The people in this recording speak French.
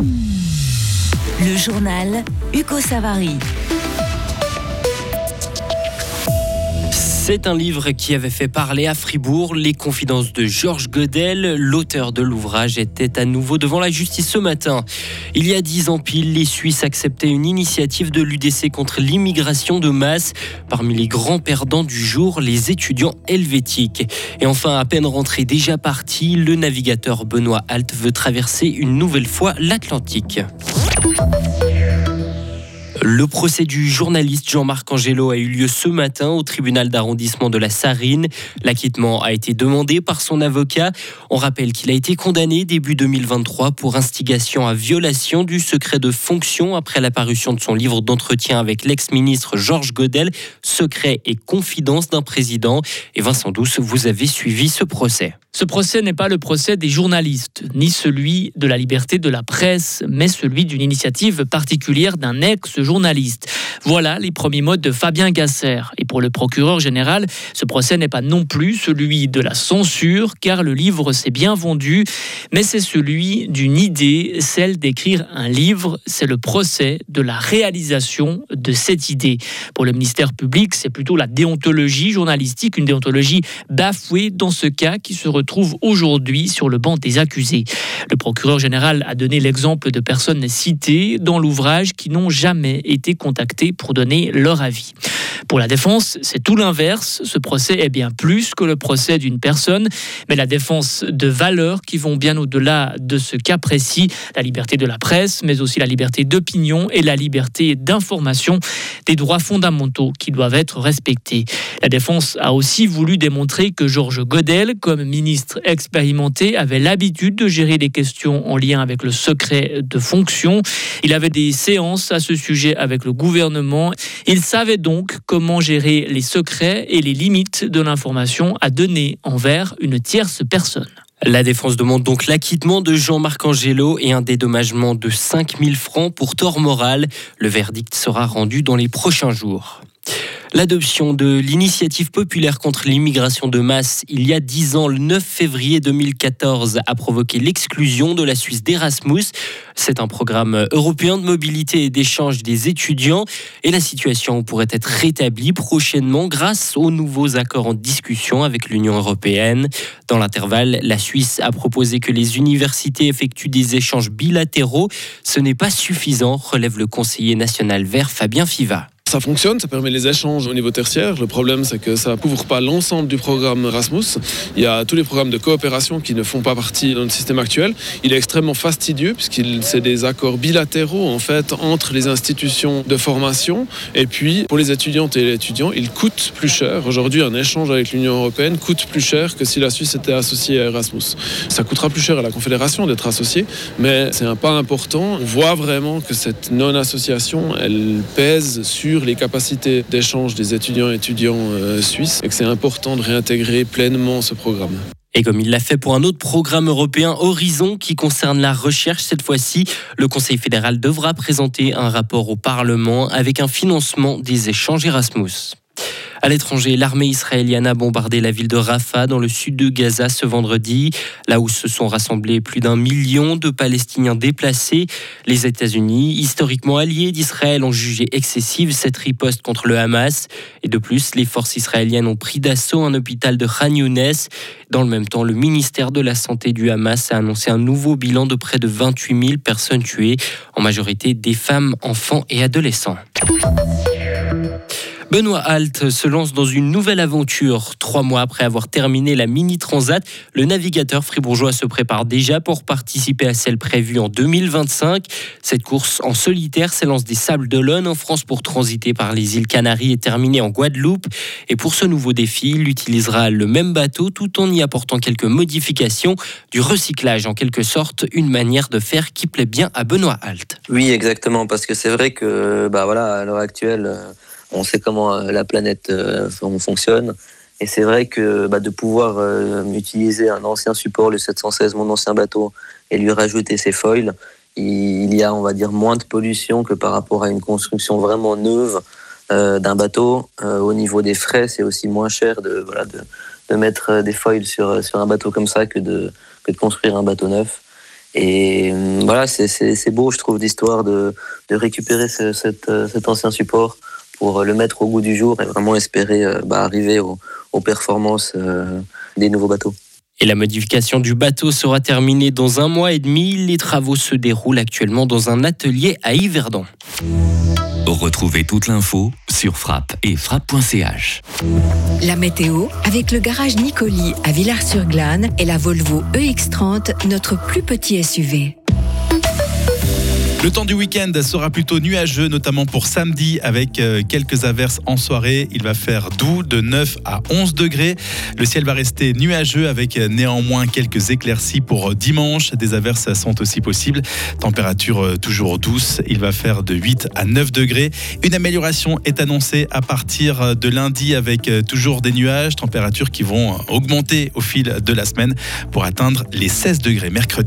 Le journal Hugo Savary. C'est un livre qui avait fait parler à Fribourg. Les confidences de Georges Godel, l'auteur de l'ouvrage, était à nouveau devant la justice ce matin. Il y a dix ans pile, les Suisses acceptaient une initiative de l'UDC contre l'immigration de masse. Parmi les grands perdants du jour, les étudiants helvétiques. Et enfin, à peine rentré déjà parti, le navigateur Benoît Alt veut traverser une nouvelle fois l'Atlantique. Le procès du journaliste Jean-Marc Angelo a eu lieu ce matin au tribunal d'arrondissement de la Sarine. L'acquittement a été demandé par son avocat. On rappelle qu'il a été condamné début 2023 pour instigation à violation du secret de fonction après la parution de son livre d'entretien avec l'ex-ministre Georges Godel, Secret et confidence d'un président. Et Vincent Douce, vous avez suivi ce procès. Ce procès n'est pas le procès des journalistes, ni celui de la liberté de la presse, mais celui d'une initiative particulière d'un ex-journaliste. Voilà les premiers mots de Fabien Gasser. Et pour le procureur général, ce procès n'est pas non plus celui de la censure, car le livre s'est bien vendu, mais c'est celui d'une idée, celle d'écrire un livre. C'est le procès de la réalisation de cette idée. Pour le ministère public, c'est plutôt la déontologie journalistique, une déontologie bafouée dans ce cas qui se retrouve aujourd'hui sur le banc des accusés. Le procureur général a donné l'exemple de personnes citées dans l'ouvrage qui n'ont jamais été contactées pour donner leur avis. Pour la défense, c'est tout l'inverse. Ce procès est bien plus que le procès d'une personne, mais la défense de valeurs qui vont bien au-delà de ce cas précis, la liberté de la presse, mais aussi la liberté d'opinion et la liberté d'information, des droits fondamentaux qui doivent être respectés. La défense a aussi voulu démontrer que Georges Godel, comme ministre expérimenté, avait l'habitude de gérer des questions en lien avec le secret de fonction. Il avait des séances à ce sujet avec le gouvernement. Il savait donc comment gérer les secrets et les limites de l'information à donner envers une tierce personne. La défense demande donc l'acquittement de Jean-Marc Angelo et un dédommagement de 5000 francs pour tort moral. Le verdict sera rendu dans les prochains jours. L'adoption de l'initiative populaire contre l'immigration de masse il y a dix ans, le 9 février 2014, a provoqué l'exclusion de la Suisse d'Erasmus. C'est un programme européen de mobilité et d'échange des étudiants et la situation pourrait être rétablie prochainement grâce aux nouveaux accords en discussion avec l'Union européenne. Dans l'intervalle, la Suisse a proposé que les universités effectuent des échanges bilatéraux. Ce n'est pas suffisant, relève le conseiller national vert Fabien Fiva. Ça fonctionne, ça permet les échanges au niveau tertiaire. Le problème, c'est que ça ne couvre pas l'ensemble du programme Erasmus. Il y a tous les programmes de coopération qui ne font pas partie de notre système actuel. Il est extrêmement fastidieux puisqu'il c'est des accords bilatéraux en fait entre les institutions de formation. Et puis pour les étudiantes et les étudiants, il coûte plus cher. Aujourd'hui, un échange avec l'Union européenne coûte plus cher que si la Suisse était associée à Erasmus. Ça coûtera plus cher à la Confédération d'être associée, mais c'est un pas important. On voit vraiment que cette non-association, elle pèse sur les capacités d'échange des étudiants et étudiants euh, suisses et que c'est important de réintégrer pleinement ce programme. Et comme il l'a fait pour un autre programme européen, Horizon, qui concerne la recherche, cette fois-ci, le Conseil fédéral devra présenter un rapport au Parlement avec un financement des échanges Erasmus. À l'étranger, l'armée israélienne a bombardé la ville de Rafah dans le sud de Gaza ce vendredi, là où se sont rassemblés plus d'un million de Palestiniens déplacés. Les États-Unis, historiquement alliés d'Israël, ont jugé excessive cette riposte contre le Hamas. Et de plus, les forces israéliennes ont pris d'assaut un hôpital de Khan Younes. Dans le même temps, le ministère de la Santé du Hamas a annoncé un nouveau bilan de près de 28 000 personnes tuées, en majorité des femmes, enfants et adolescents. Benoît Halt se lance dans une nouvelle aventure. Trois mois après avoir terminé la Mini Transat, le navigateur fribourgeois se prépare déjà pour participer à celle prévue en 2025. Cette course en solitaire s'élance des Sables d'Olonne en France pour transiter par les îles Canaries et terminer en Guadeloupe. Et pour ce nouveau défi, il utilisera le même bateau tout en y apportant quelques modifications, du recyclage en quelque sorte, une manière de faire qui plaît bien à Benoît Halt. Oui, exactement, parce que c'est vrai que bah voilà, à l'heure actuelle, euh, on sait comment euh, la planète euh, fonctionne. Et c'est vrai que bah, de pouvoir euh, utiliser un ancien support, le 716, mon ancien bateau, et lui rajouter ses foils, il y a, on va dire, moins de pollution que par rapport à une construction vraiment neuve d'un bateau. au niveau des frais, c'est aussi moins cher de, voilà, de, mettre des foils sur, sur un bateau comme ça que de, que de construire un bateau neuf. Et voilà, c'est beau, je trouve, d'histoire de, de récupérer ce, cet, cet ancien support pour le mettre au goût du jour et vraiment espérer bah, arriver aux, aux performances des nouveaux bateaux. Et la modification du bateau sera terminée dans un mois et demi. Les travaux se déroulent actuellement dans un atelier à Yverdon. Retrouvez toute l'info sur frappe et frappe.ch. La météo avec le garage Nicoli à Villars-sur-Glane et la Volvo EX30, notre plus petit SUV. Le temps du week-end sera plutôt nuageux, notamment pour samedi, avec euh, quelques averses en soirée. Il va faire doux de 9 à 11 degrés. Le ciel va rester nuageux avec euh, néanmoins quelques éclaircies pour dimanche. Des averses sont aussi possibles. Température euh, toujours douce. Il va faire de 8 à 9 degrés. Une amélioration est annoncée à partir de lundi avec toujours des nuages. Températures qui vont augmenter au fil de la semaine pour atteindre les 16 degrés mercredi.